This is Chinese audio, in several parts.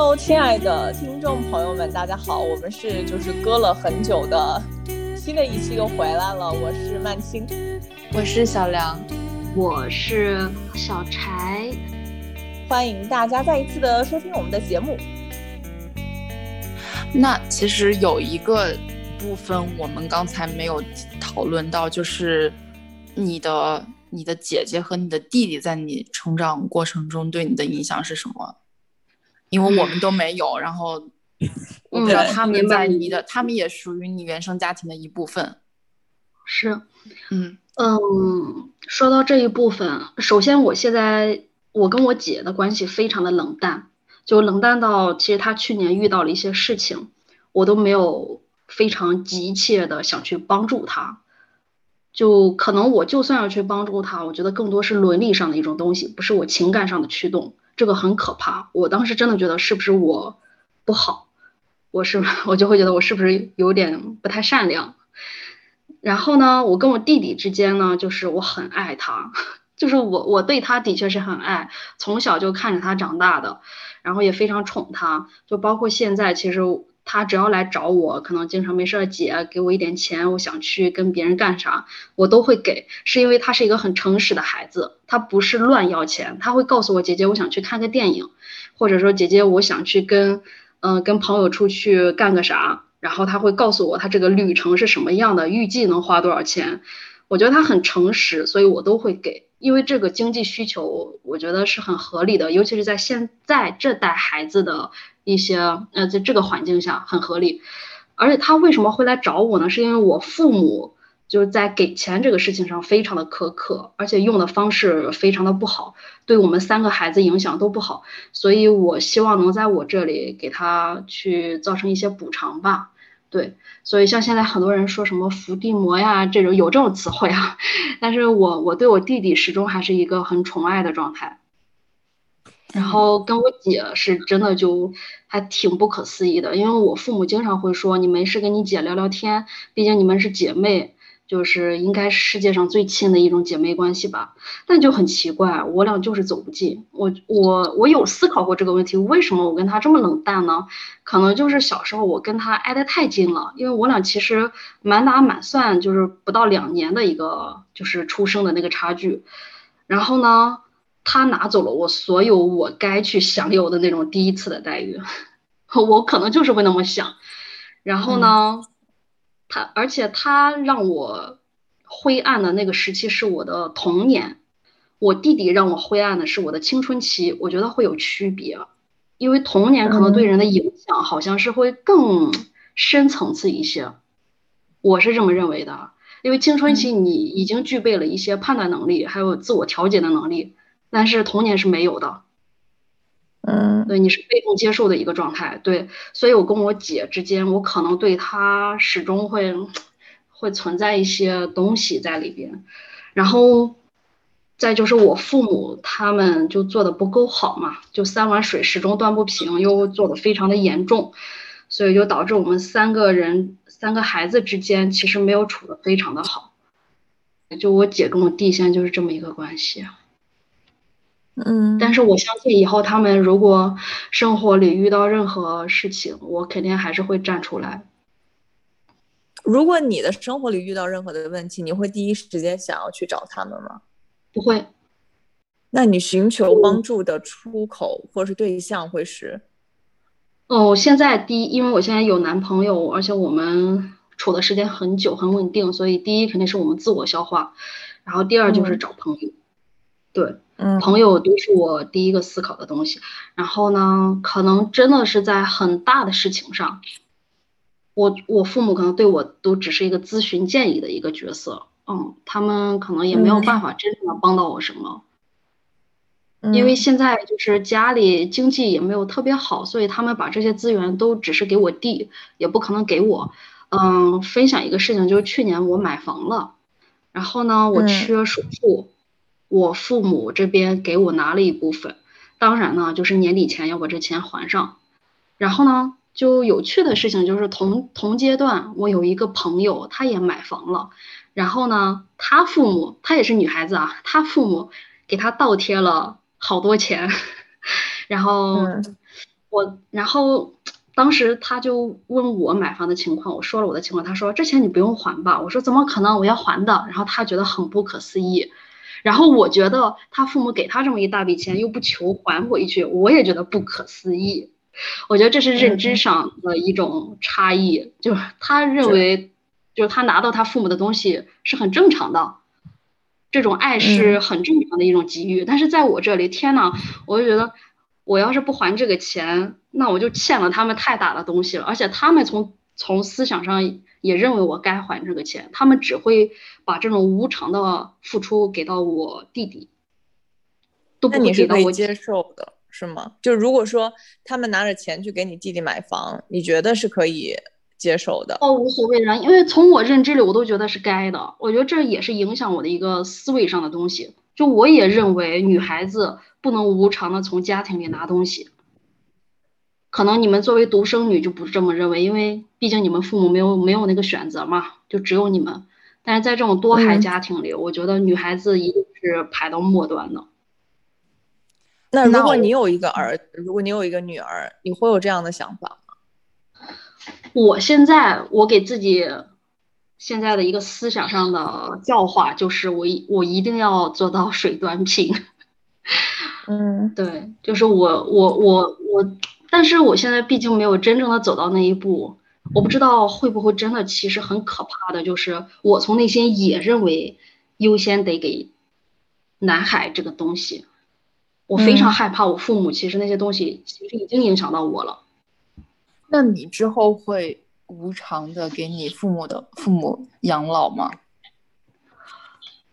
Hello，亲爱的听众朋友们，大家好，我们是就是隔了很久的新的一期又回来了，我是曼青，我是小梁，我是小柴，欢迎大家再一次的收听我们的节目。那其实有一个部分我们刚才没有讨论到，就是你的你的姐姐和你的弟弟在你成长过程中对你的影响是什么？因为我们都没有，然后我不知道他们在你的，他们也属于你原生家庭的一部分。是，嗯嗯，说到这一部分，首先我现在我跟我姐的关系非常的冷淡，就冷淡到其实她去年遇到了一些事情，我都没有非常急切的想去帮助她。就可能我就算要去帮助她，我觉得更多是伦理上的一种东西，不是我情感上的驱动。这个很可怕，我当时真的觉得是不是我不好，我是 我就会觉得我是不是有点不太善良。然后呢，我跟我弟弟之间呢，就是我很爱他，就是我我对他的确是很爱，从小就看着他长大的，然后也非常宠他，就包括现在其实。他只要来找我，可能经常没事儿，姐给我一点钱，我想去跟别人干啥，我都会给，是因为他是一个很诚实的孩子，他不是乱要钱，他会告诉我姐姐，我想去看个电影，或者说姐姐我想去跟，嗯，跟朋友出去干个啥，然后他会告诉我他这个旅程是什么样的，预计能花多少钱，我觉得他很诚实，所以我都会给，因为这个经济需求我觉得是很合理的，尤其是在现在这代孩子的。一些呃，在这个环境下很合理，而且他为什么会来找我呢？是因为我父母就是在给钱这个事情上非常的苛刻，而且用的方式非常的不好，对我们三个孩子影响都不好，所以我希望能在我这里给他去造成一些补偿吧。对，所以像现在很多人说什么伏地魔呀这种有这种词汇啊，但是我我对我弟弟始终还是一个很宠爱的状态。然后跟我姐是真的就还挺不可思议的，因为我父母经常会说你没事跟你姐聊聊天，毕竟你们是姐妹，就是应该是世界上最亲的一种姐妹关系吧。但就很奇怪，我俩就是走不近。我我我有思考过这个问题，为什么我跟她这么冷淡呢？可能就是小时候我跟她挨得太近了，因为我俩其实满打满算就是不到两年的一个就是出生的那个差距，然后呢。他拿走了我所有我该去享有的那种第一次的待遇，我可能就是会那么想。然后呢，他而且他让我灰暗的那个时期是我的童年，我弟弟让我灰暗的是我的青春期。我觉得会有区别，因为童年可能对人的影响好像是会更深层次一些，我是这么认为的。因为青春期你已经具备了一些判断能力，还有自我调节的能力。但是童年是没有的，嗯，对，你是被动接受的一个状态，对，所以我跟我姐之间，我可能对她始终会会存在一些东西在里边，然后再就是我父母他们就做的不够好嘛，就三碗水始终端不平，又做的非常的严重，所以就导致我们三个人三个孩子之间其实没有处的非常的好，就我姐跟我弟现在就是这么一个关系。嗯，但是我相信以后他们如果生活里遇到任何事情，我肯定还是会站出来。如果你的生活里遇到任何的问题，你会第一时间想要去找他们吗？不会。那你寻求帮助的出口或是对象会是？哦，现在第一，因为我现在有男朋友，而且我们处的时间很久很稳定，所以第一肯定是我们自我消化，然后第二就是找朋友。对。朋友都是我第一个思考的东西，然后呢，可能真的是在很大的事情上，我我父母可能对我都只是一个咨询建议的一个角色，嗯，他们可能也没有办法真正的帮到我什么，因为现在就是家里经济也没有特别好，所以他们把这些资源都只是给我弟，也不可能给我。嗯，分享一个事情，就是去年我买房了，然后呢，我缺首付。我父母这边给我拿了一部分，当然呢，就是年底前要把这钱还上。然后呢，就有趣的事情就是同同阶段，我有一个朋友，他也买房了。然后呢，他父母，她也是女孩子啊，他父母给他倒贴了好多钱。然后，我然后当时他就问我买房的情况，我说了我的情况，他说这钱你不用还吧？我说怎么可能我要还的？然后他觉得很不可思议，然后我觉得他父母给他这么一大笔钱又不求还回去，我也觉得不可思议。我觉得这是认知上的一种差异，就是他认为，就是他拿到他父母的东西是很正常的，这种爱是很正常的一种给予。但是在我这里，天呐，我就觉得，我要是不还这个钱，那我就欠了他们太大的东西了。而且他们从从思想上也认为我该还这个钱，他们只会把这种无偿的付出给到我弟弟，都不会给到我接受的。是吗？就如果说他们拿着钱去给你弟弟买房，你觉得是可以接受的？哦，无所谓的，因为从我认知里，我都觉得是该的。我觉得这也是影响我的一个思维上的东西。就我也认为，女孩子不能无偿的从家庭里拿东西。可能你们作为独生女就不是这么认为，因为毕竟你们父母没有没有那个选择嘛，就只有你们。但是在这种多孩家庭里，我觉得女孩子一定是排到末端的。那如果你有一个儿子，如果你有一个女儿，你会有这样的想法吗？我现在我给自己现在的一个思想上的教化就是，我一我一定要做到水端平。嗯，对，就是我我我我，但是我现在毕竟没有真正的走到那一步，我不知道会不会真的，其实很可怕的就是我从内心也认为优先得给男孩这个东西。我非常害怕，我父母其实那些东西其实已经影响到我了。那你之后会无偿的给你父母的父母养老吗？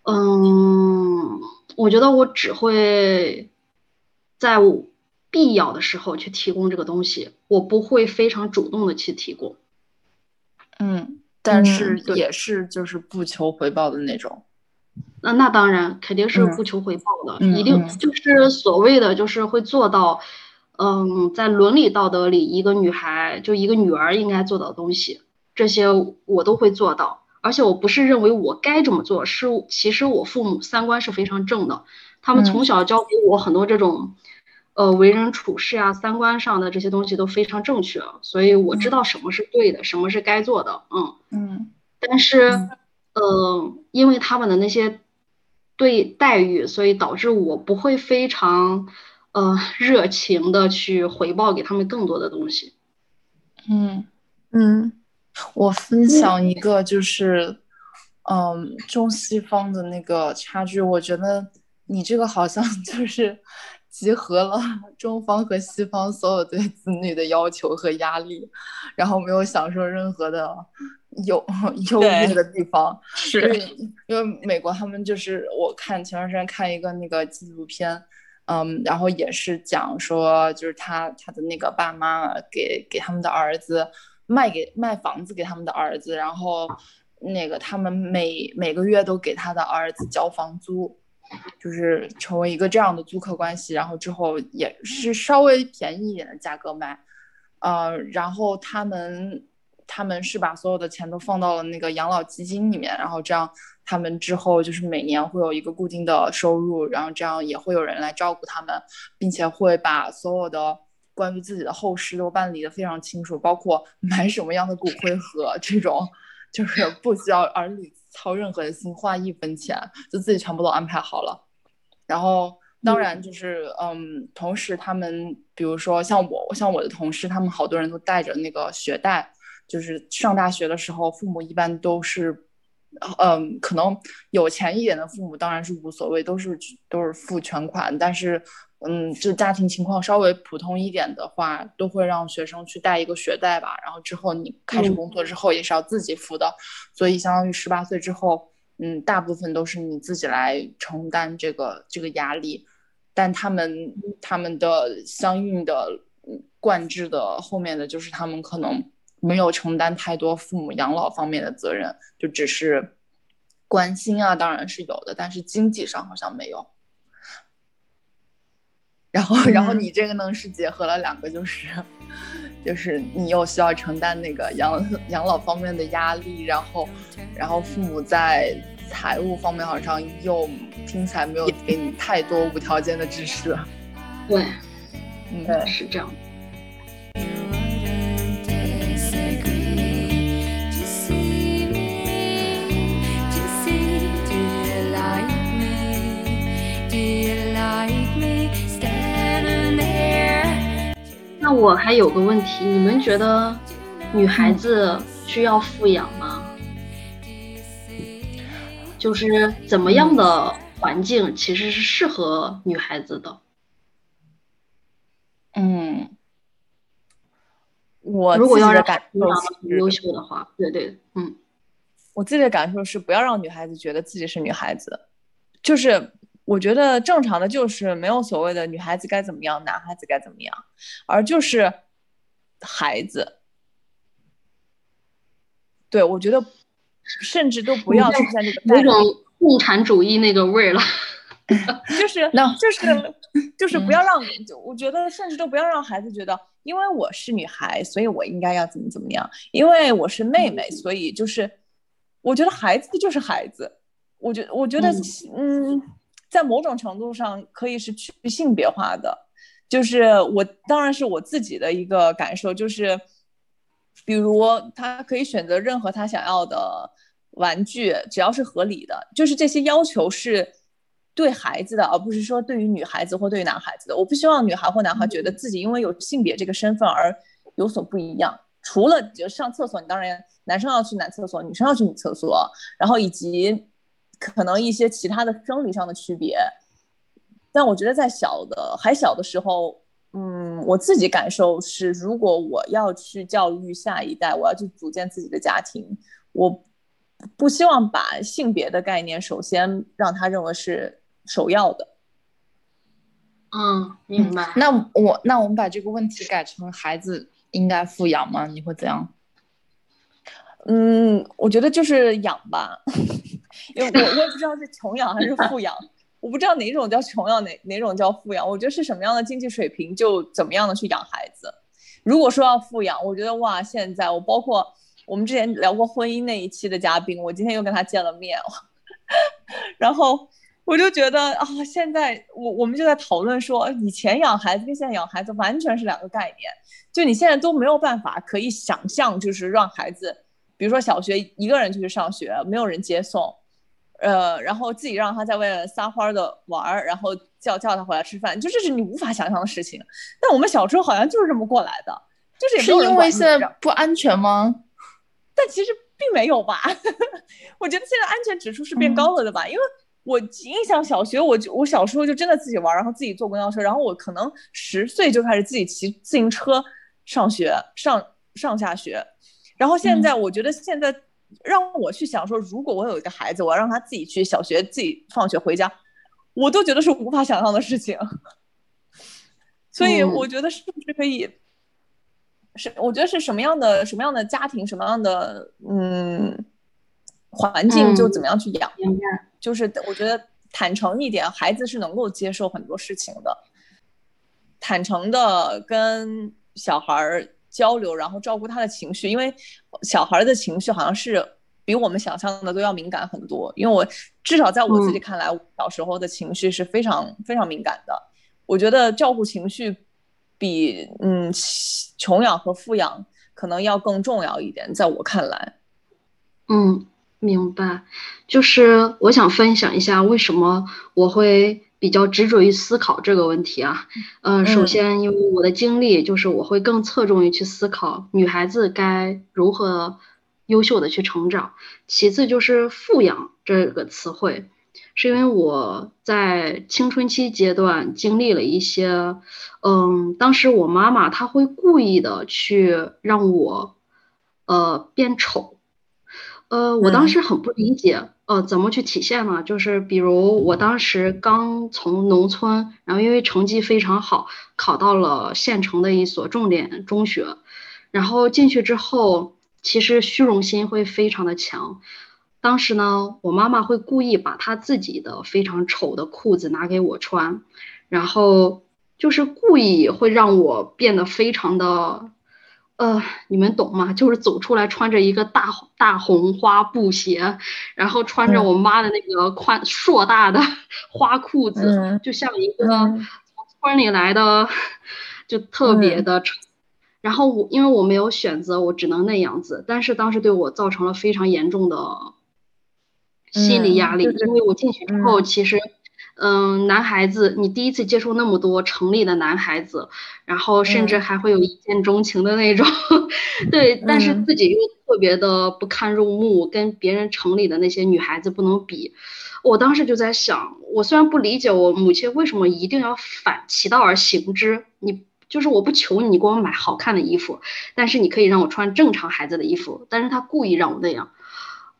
嗯，我觉得我只会在必要的时候去提供这个东西，我不会非常主动的去提供。嗯，但是也是就是不求回报的那种。那那当然肯定是不求回报的，一定就是所谓的就是会做到，嗯，在伦理道德里，一个女孩就一个女儿应该做到的东西，这些我都会做到。而且我不是认为我该这么做，是其实我父母三观是非常正的，他们从小教给我很多这种，呃，为人处事啊，三观上的这些东西都非常正确，所以我知道什么是对的，什么是该做的，嗯嗯。但是，呃，因为他们的那些。对待遇，所以导致我不会非常，呃，热情的去回报给他们更多的东西。嗯嗯，我分享一个就是，嗯，中西方的那个差距，我觉得你这个好像就是集合了 中方和西方所有对子女的要求和压力，然后没有享受任何的。有优越的地方，是因为美国他们就是我看前段时间看一个那个纪录片，嗯，然后也是讲说就是他他的那个爸妈给给他们的儿子卖给卖房子给他们的儿子，然后那个他们每每个月都给他的儿子交房租，就是成为一个这样的租客关系，然后之后也是稍微便宜一点的价格卖，呃，然后他们。他们是把所有的钱都放到了那个养老基金里面，然后这样他们之后就是每年会有一个固定的收入，然后这样也会有人来照顾他们，并且会把所有的关于自己的后事都办理的非常清楚，包括买什么样的骨灰盒这种，就是不需要儿女操任何的心，花一分钱就自己全部都安排好了。然后当然就是嗯，同时他们比如说像我，像我的同事，他们好多人都带着那个学贷。就是上大学的时候，父母一般都是，嗯，可能有钱一点的父母当然是无所谓，都是都是付全款。但是，嗯，就家庭情况稍微普通一点的话，都会让学生去贷一个学贷吧。然后之后你开始工作之后也是要自己付的，所以相当于十八岁之后，嗯，大部分都是你自己来承担这个这个压力。但他们他们的相应的贯制的后面的就是他们可能。没有承担太多父母养老方面的责任，就只是关心啊，当然是有的，但是经济上好像没有。然后，然后你这个呢是结合了两个，就是 就是你又需要承担那个养养老方面的压力，然后然后父母在财务方面好像又听起来没有给你太多无条件的支持。对，嗯，是这样。我还有个问题，你们觉得女孩子需要富养吗？就是怎么样的环境其实是适合女孩子的？嗯，我如果要让感受很优秀的话，对对，嗯，我自己的感受是不要让女孩子觉得自己是女孩子，就是我觉得正常的就是没有所谓的女孩子该怎么样，男孩子该怎么样，而就是孩子。对，我觉得甚至都不要出现这个有种共产主义那个味儿了。就是 就是 就是不要让，我觉得甚至都不要让孩子觉得，因为我是女孩，所以我应该要怎么怎么样，因为我是妹妹，所以就是，我觉得孩子就是孩子，我觉我觉得嗯，在某种程度上可以是去性别化的，就是我当然是我自己的一个感受，就是比如他可以选择任何他想要的玩具，只要是合理的，就是这些要求是。对孩子的，而不是说对于女孩子或对于男孩子的。我不希望女孩或男孩觉得自己因为有性别这个身份而有所不一样。除了就上厕所，你当然男生要去男厕所，女生要去女厕所，然后以及可能一些其他的生理上的区别。但我觉得在小的还小的时候，嗯，我自己感受是，如果我要去教育下一代，我要去组建自己的家庭，我不希望把性别的概念首先让他认为是。首要的，嗯，明白。那我那我们把这个问题改成孩子应该富养吗？你会怎样？嗯，我觉得就是养吧，因为我我也不知道是穷养还是富养，我不知道哪种叫穷养，哪哪种叫富养。我觉得是什么样的经济水平就怎么样的去养孩子。如果说要富养，我觉得哇，现在我包括我们之前聊过婚姻那一期的嘉宾，我今天又跟他见了面，然后。我就觉得啊，现在我我们就在讨论说，以前养孩子跟现在养孩子完全是两个概念。就你现在都没有办法可以想象，就是让孩子，比如说小学一个人就去上学，没有人接送，呃，然后自己让他在外面撒欢的玩儿，然后叫叫他回来吃饭，就这是你无法想象的事情。但我们小时候好像就是这么过来的，就是是因为现在不安全吗？但其实并没有吧。我觉得现在安全指数是变高了的吧，因为。我印象小学，我就我小时候就真的自己玩，然后自己坐公交车，然后我可能十岁就开始自己骑自行车上学，上上下学。然后现在我觉得现在让我去想说，如果我有一个孩子，我要让他自己去小学，自己放学回家，我都觉得是无法想象的事情。所以我觉得是不是可以，是我觉得是什么样的什么样的家庭，什么样的嗯环境就怎么样去养。就是我觉得坦诚一点，孩子是能够接受很多事情的。坦诚的跟小孩交流，然后照顾他的情绪，因为小孩的情绪好像是比我们想象的都要敏感很多。因为我至少在我自己看来，小时候的情绪是非常非常敏感的。我觉得照顾情绪比嗯穷养和富养可能要更重要一点，在我看来，嗯。明白，就是我想分享一下为什么我会比较执着于思考这个问题啊。嗯，首先因为我的经历，就是我会更侧重于去思考女孩子该如何优秀的去成长。其次就是富养这个词汇，是因为我在青春期阶段经历了一些，嗯，当时我妈妈她会故意的去让我，呃，变丑。呃，我当时很不理解，呃，怎么去体现呢？就是比如我当时刚从农村，然后因为成绩非常好，考到了县城的一所重点中学，然后进去之后，其实虚荣心会非常的强。当时呢，我妈妈会故意把她自己的非常丑的裤子拿给我穿，然后就是故意会让我变得非常的。呃，你们懂吗？就是走出来穿着一个大大红花布鞋，然后穿着我妈的那个宽硕大的 花裤子，就像一个从村里来的，就特别的。然后我因为我没有选择，我只能那样子。但是当时对我造成了非常严重的心理压力，因为我进去之后，其实嗯，男孩子，你第一次接触那么多城里的男孩子，然后甚至还会有一见钟情的那种，对，但是自己又特别的不堪入目，跟别人城里的那些女孩子不能比。我当时就在想，我虽然不理解我母亲为什么一定要反其道而行之，你就是我不求你给我买好看的衣服，但是你可以让我穿正常孩子的衣服，但是他故意让我那样。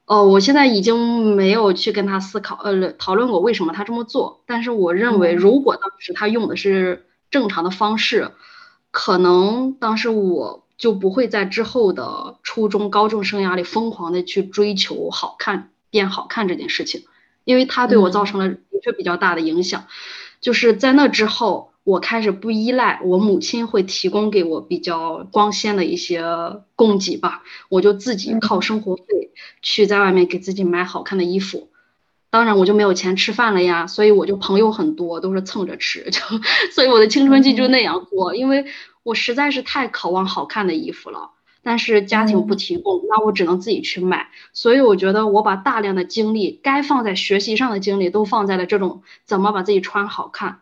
哦，我现在已经没有去跟他思考，呃，讨论过为什么他这么做。但是我认为，如果当时他用的是正常的方式，可能当时我就不会在之后的初中、高中生涯里疯狂的去追求好看、变好看这件事情，因为他对我造成了的确比较大的影响。就是在那之后。我开始不依赖我母亲会提供给我比较光鲜的一些供给吧，我就自己靠生活费去在外面给自己买好看的衣服。当然我就没有钱吃饭了呀，所以我就朋友很多，都是蹭着吃，就 所以我的青春期就那样过，因为我实在是太渴望好看的衣服了，但是家庭不提供，那我只能自己去买。所以我觉得我把大量的精力该放在学习上的精力都放在了这种怎么把自己穿好看。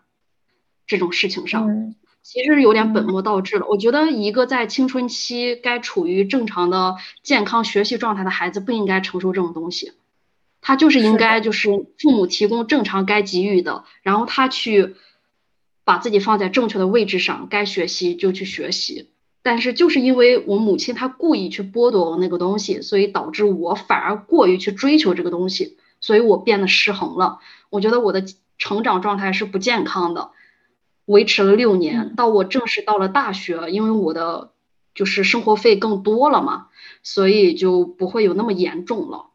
这种事情上，其实有点本末倒置了。我觉得一个在青春期该处于正常的健康学习状态的孩子，不应该承受这种东西。他就是应该就是父母提供正常该给予的，然后他去把自己放在正确的位置上，该学习就去学习。但是就是因为我母亲她故意去剥夺我那个东西，所以导致我反而过于去追求这个东西，所以我变得失衡了。我觉得我的成长状态是不健康的。维持了六年，到我正式到了大学，因为我的就是生活费更多了嘛，所以就不会有那么严重了，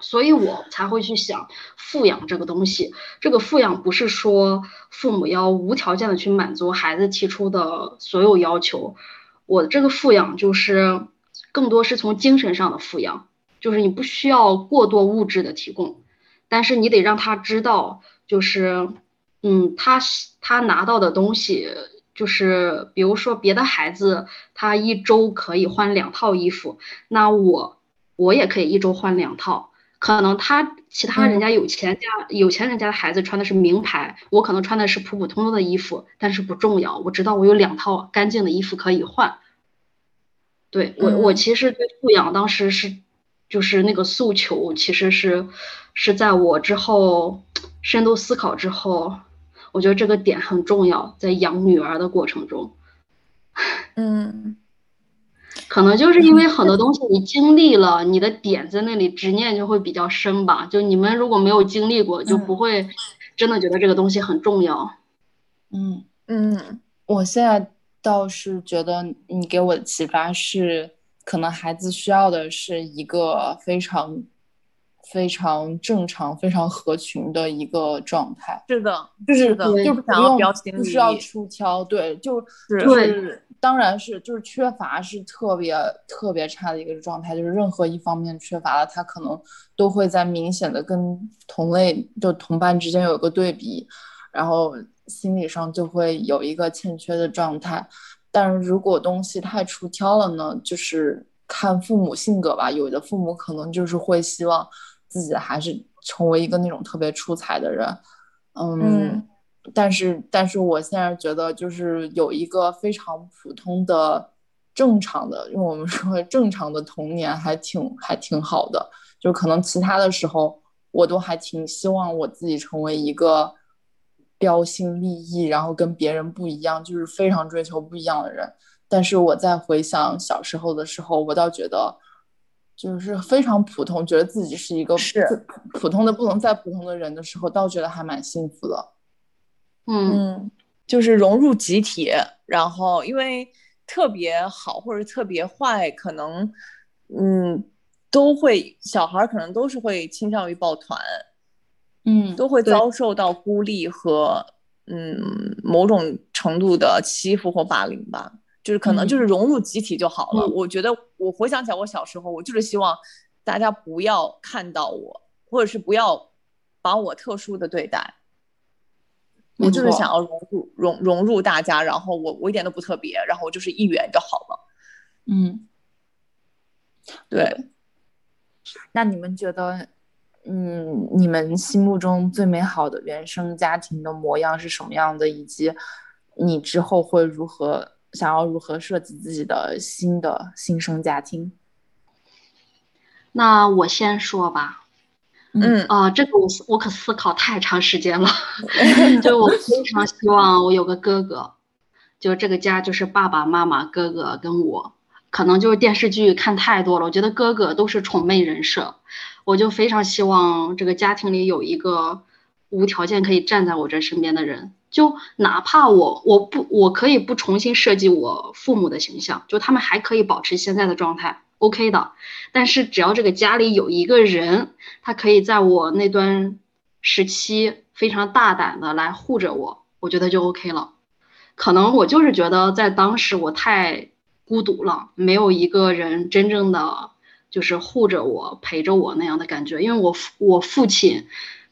所以我才会去想富养这个东西。这个富养不是说父母要无条件的去满足孩子提出的所有要求，我的这个富养就是更多是从精神上的富养，就是你不需要过多物质的提供，但是你得让他知道，就是。嗯，他他拿到的东西就是，比如说别的孩子他一周可以换两套衣服，那我我也可以一周换两套。可能他其他人家有钱家有钱人家的孩子穿的是名牌，我可能穿的是普普通通的衣服，但是不重要。我知道我有两套干净的衣服可以换。对我我其实对富养当时是就是那个诉求，其实是是在我之后深度思考之后。我觉得这个点很重要，在养女儿的过程中，嗯，可能就是因为很多东西你经历了，你的点在那里执念就会比较深吧。就你们如果没有经历过，就不会真的觉得这个东西很重要。嗯嗯，我现在倒是觉得你给我的启发是，可能孩子需要的是一个非常。非常正常、非常合群的一个状态。是的，就是的，就不用不需要出挑。对，就就是当然是就是缺乏是特别特别差的一个状态，就是任何一方面缺乏了，他可能都会在明显的跟同类就同伴之间有一个对比，然后心理上就会有一个欠缺的状态。但是如果东西太出挑了呢，就是看父母性格吧。有的父母可能就是会希望。自己还是成为一个那种特别出彩的人，嗯，但是但是我现在觉得就是有一个非常普通的、正常的，用我们说正常的童年还挺还挺好的。就可能其他的时候，我都还挺希望我自己成为一个标新立异，然后跟别人不一样，就是非常追求不一样的人。但是我在回想小时候的时候，我倒觉得。就是非常普通，觉得自己是一个是普通的不能再普通的人的时候，倒觉得还蛮幸福的。嗯，就是融入集体，然后因为特别好或者特别坏，可能嗯都会小孩可能都是会倾向于抱团，嗯，都会遭受到孤立和嗯某种程度的欺负或霸凌吧。就是可能就是融入集体就好了。我觉得我回想起来，我小时候我就是希望大家不要看到我，或者是不要把我特殊的对待。我就是想要融入融融入大家，然后我我一点都不特别，然后我就是一员就好了。嗯，对。那你们觉得嗯，你们心目中最美好的原生家庭的模样是什么样的，以及你之后会如何想要如何设计自己的新的新生家庭？那我先说吧。嗯啊，这个我我可思考太长时间了。就我非常希望我有个哥哥，就这个家就是爸爸妈妈、哥哥跟我。可能就是电视剧看太多了，我觉得哥哥都是宠妹人设，我就非常希望这个家庭里有一个无条件可以站在我这身边的人。就哪怕我我不我可以不重新设计我父母的形象，就他们还可以保持现在的状态。OK 的，但是只要这个家里有一个人，他可以在我那段时期非常大胆的来护着我，我觉得就 OK 了。可能我就是觉得在当时我太孤独了，没有一个人真正的就是护着我、陪着我那样的感觉。因为我父我父亲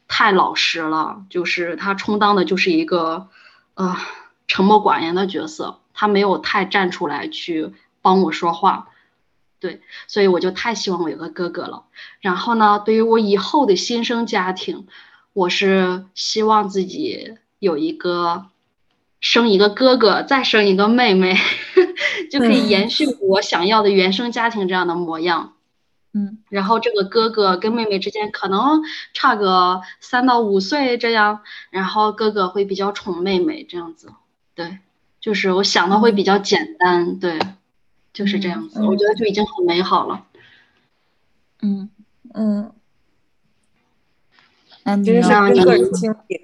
太老实了，就是他充当的就是一个呃沉默寡言的角色，他没有太站出来去帮我说话。对，所以我就太希望我有个哥哥了。然后呢，对于我以后的新生家庭，我是希望自己有一个生一个哥哥，再生一个妹妹，就可以延续我想要的原生家庭这样的模样。嗯，然后这个哥哥跟妹妹之间可能差个三到五岁这样，然后哥哥会比较宠妹妹这样子。对，就是我想的会比较简单。对。就是这样子，我觉得就已经很美好了。嗯嗯，那这是跟个人经历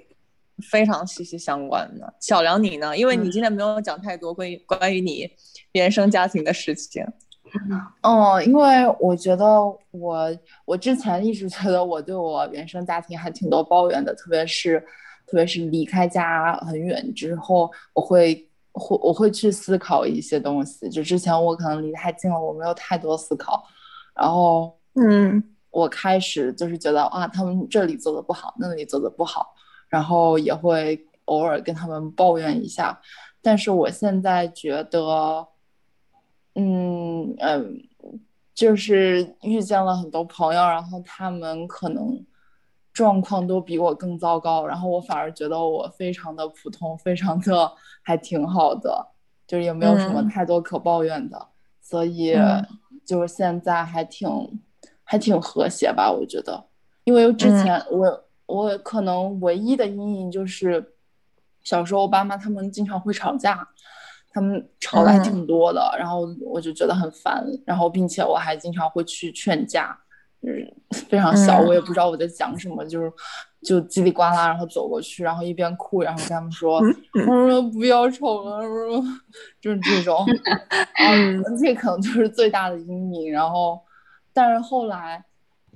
非常息息相关的。小梁，你呢？因为你今天没有讲太多关于关于你原生家庭的事情。嗯，因为我觉得我我之前一直觉得我对我原生家庭还挺多抱怨的，特别是特别是离开家很远之后，我会。会我会去思考一些东西，就之前我可能离太近了，我没有太多思考，然后嗯，我开始就是觉得啊，他们这里做的不好，那里做的不好，然后也会偶尔跟他们抱怨一下，但是我现在觉得，嗯嗯，就是遇见了很多朋友，然后他们可能。状况都比我更糟糕，然后我反而觉得我非常的普通，非常的还挺好的，就是也没有什么太多可抱怨的，所以就是现在还挺还挺和谐吧，我觉得，因为之前我我可能唯一的阴影就是小时候我爸妈他们经常会吵架，他们吵的还挺多的，然后我就觉得很烦，然后并且我还经常会去劝架。就是 非常小，我也不知道我在讲什么，就是就叽里呱啦，然后走过去，然后一边哭，然后跟他们说：“我说不要吵了，我说就是这种。”嗯，这可能就是最大的阴影。然后，但是后来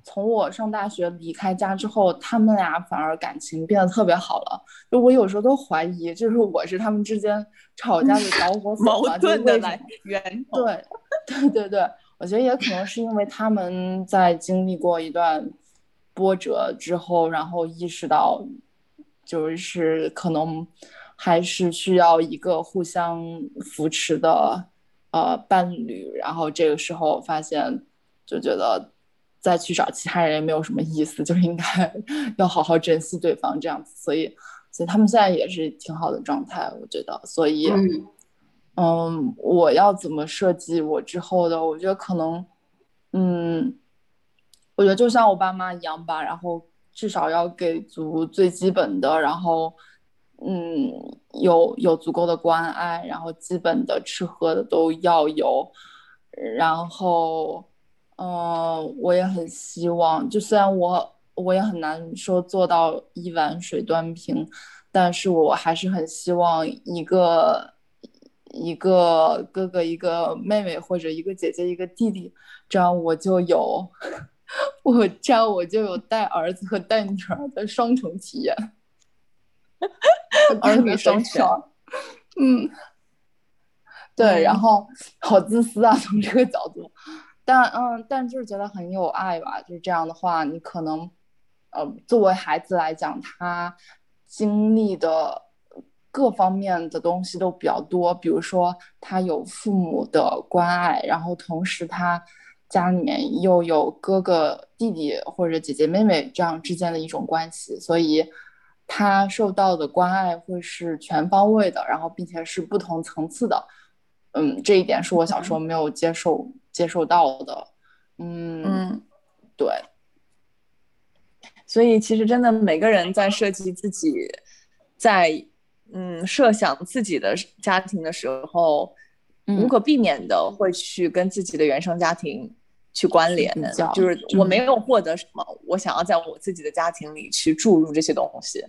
从我上大学离开家之后，他们俩反而感情变得特别好了。就我有时候都怀疑，就是我是他们之间吵架的导火索矛盾的来源。对，对对对。我觉得也可能是因为他们在经历过一段波折之后，然后意识到，就是可能还是需要一个互相扶持的呃伴侣，然后这个时候发现，就觉得再去找其他人也没有什么意思，就是应该 要好好珍惜对方这样子，所以，所以他们现在也是挺好的状态，我觉得，所以。嗯，我要怎么设计我之后的？我觉得可能，嗯，我觉得就像我爸妈一样吧，然后至少要给足最基本的，然后，嗯，有有足够的关爱，然后基本的吃喝的都要有，然后，嗯，我也很希望，就虽然我我也很难说做到一碗水端平，但是我还是很希望一个。一个哥哥，一个妹妹，或者一个姐姐，一个弟弟，这样我就有 我这样我就有带儿子和带女儿的双重体验，儿女双全。嗯，对，然后好自私啊，从这个角度，但嗯，但就是觉得很有爱吧。就是这样的话，你可能呃，作为孩子来讲，他经历的。各方面的东西都比较多，比如说他有父母的关爱，然后同时他家里面又有哥哥弟弟或者姐姐妹妹这样之间的一种关系，所以他受到的关爱会是全方位的，然后并且是不同层次的。嗯，这一点是我小时候没有接受接受到的。嗯嗯，对。所以其实真的每个人在设计自己，在嗯设想自己的家庭的时候。无可避免的会去跟自己的原生家庭去关联，就是我没有获得什么，我想要在我自己的家庭里去注入这些东西。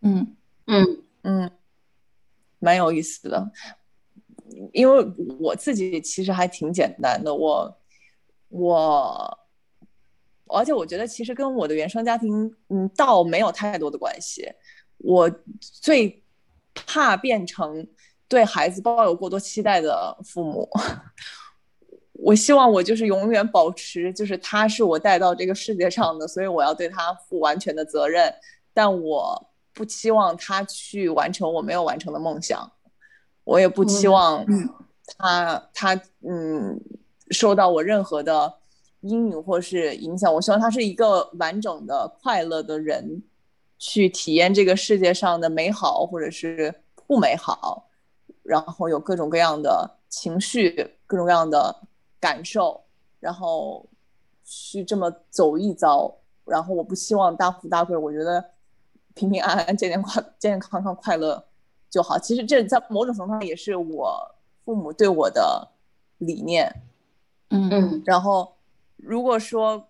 嗯嗯嗯，蛮有意思的，因为我自己其实还挺简单的，我我，而且我觉得其实跟我的原生家庭嗯倒没有太多的关系，我最怕变成。对孩子抱有过多期待的父母，我希望我就是永远保持，就是他是我带到这个世界上的，所以我要对他负完全的责任。但我不期望他去完成我没有完成的梦想，我也不期望他他嗯受到我任何的阴影或是影响。我希望他是一个完整的、快乐的人，去体验这个世界上的美好或者是不美好。然后有各种各样的情绪，各种各样的感受，然后去这么走一遭。然后我不希望大富大贵，我觉得平平安安、健健康健健康康、快乐就好。其实这在某种程度上也是我父母对我的理念。嗯嗯。然后如果说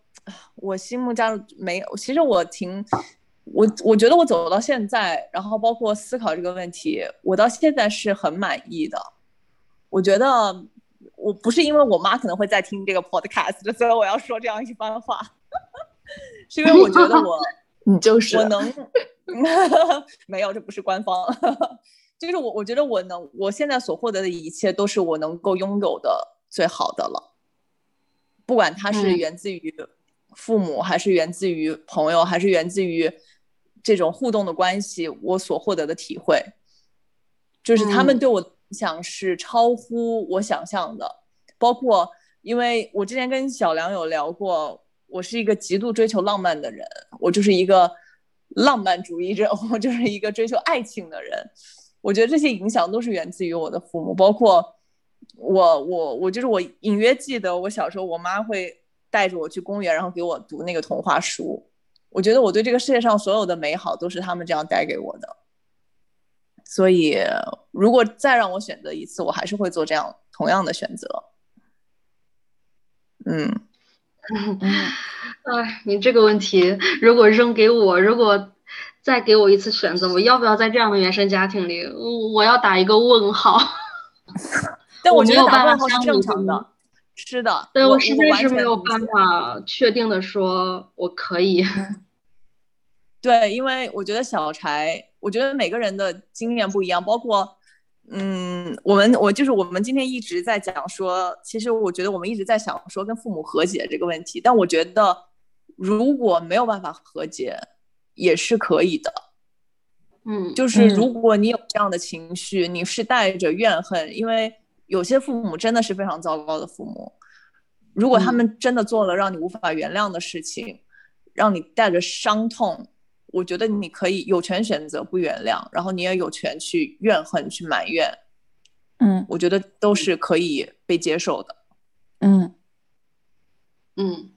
我心目中没有，其实我挺。我我觉得我走到现在，然后包括思考这个问题，我到现在是很满意的。我觉得我不是因为我妈可能会在听这个 podcast，所以我要说这样一番话，是因为我觉得我你就是我能 没有，这不是官方，就是我我觉得我能，我现在所获得的一切都是我能够拥有的最好的了，不管它是源自于父母，还是源自于朋友，还是源自于。这种互动的关系，我所获得的体会，就是他们对我的影响是超乎我想象的。包括，因为我之前跟小梁有聊过，我是一个极度追求浪漫的人，我就是一个浪漫主义者，我就是一个追求爱情的人。我觉得这些影响都是源自于我的父母，包括我，我，我就是我隐约记得，我小时候我妈会带着我去公园，然后给我读那个童话书。我觉得我对这个世界上所有的美好都是他们这样带给我的，所以如果再让我选择一次，我还是会做这样同样的选择。嗯，哎，你这个问题如果扔给我，如果再给我一次选择，我要不要在这样的原生家庭里？我要打一个问号。但我觉得打问号是正常的。是的，对我实在是没有办法确定的说我可以。对，因为我觉得小柴，我觉得每个人的经验不一样，包括，嗯，我们我就是我们今天一直在讲说，其实我觉得我们一直在想说跟父母和解这个问题，但我觉得如果没有办法和解，也是可以的。嗯，就是如果你有这样的情绪，你是带着怨恨，因为有些父母真的是非常糟糕的父母，如果他们真的做了让你无法原谅的事情，让你带着伤痛。我觉得你可以有权选择不原谅，然后你也有权去怨恨、去埋怨。嗯，我觉得都是可以被接受的。嗯嗯，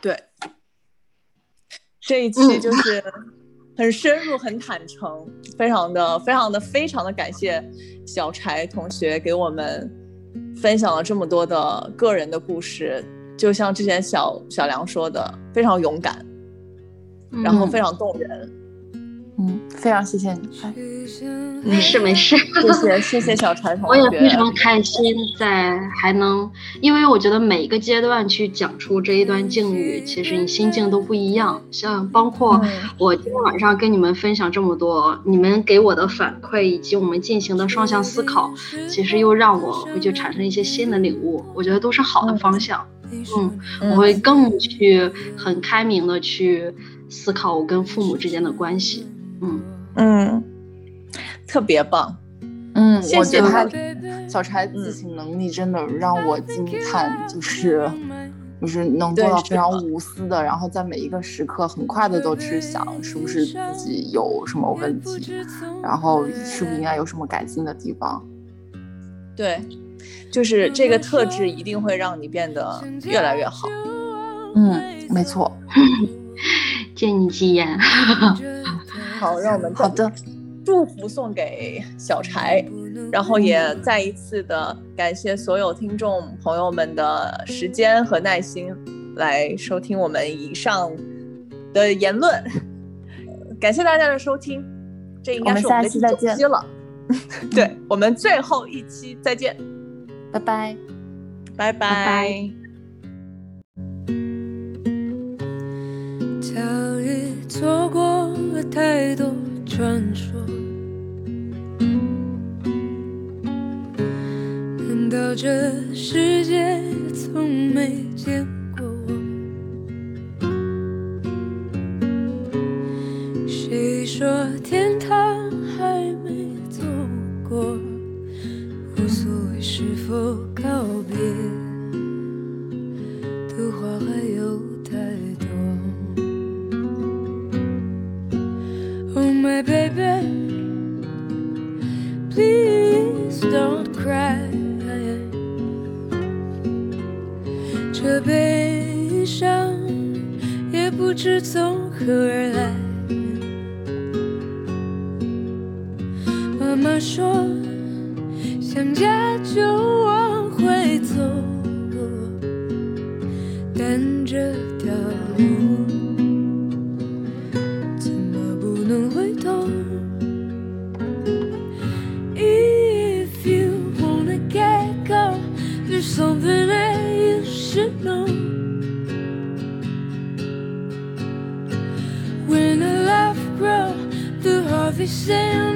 对，这一期就是很深入、很坦诚，非常的、非常的、非常的感谢小柴同学给我们分享了这么多的个人的故事。就像之前小小梁说的，非常勇敢。然后非常动人，嗯，非常谢谢你，没事没事，谢谢谢谢小柴同学，我也非常开心在还能，因为我觉得每一个阶段去讲出这一段境遇，其实你心境都不一样。像包括我今天晚上跟你们分享这么多，你们给我的反馈以及我们进行的双向思考，其实又让我回去产生一些新的领悟，我觉得都是好的方向。嗯，我会更去很开明的去。思考我跟父母之间的关系，嗯嗯，特别棒，嗯，谢谢他。小柴自省能力真的让我惊叹，就是就是能做到非常无私的，然后在每一个时刻很快的都去想是不是自己有什么问题，然后是不是应该有什么改进的地方。对，就是这个特质一定会让你变得越来越好。嗯，没错。借你吉言。好，让我们好的。祝福送给小柴，然后也再一次的感谢所有听众朋友们的时间和耐心来收听我们以上的言论，感谢大家的收听，这应该是我们的第九期了。对我们最后一期再见，拜拜，拜拜。错过了太多传说。难道这世界从没见想家就往回走，但这条路怎么不能回头？If you wanna get go, there's something that you should know. When a love grows, the harvest will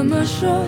怎么说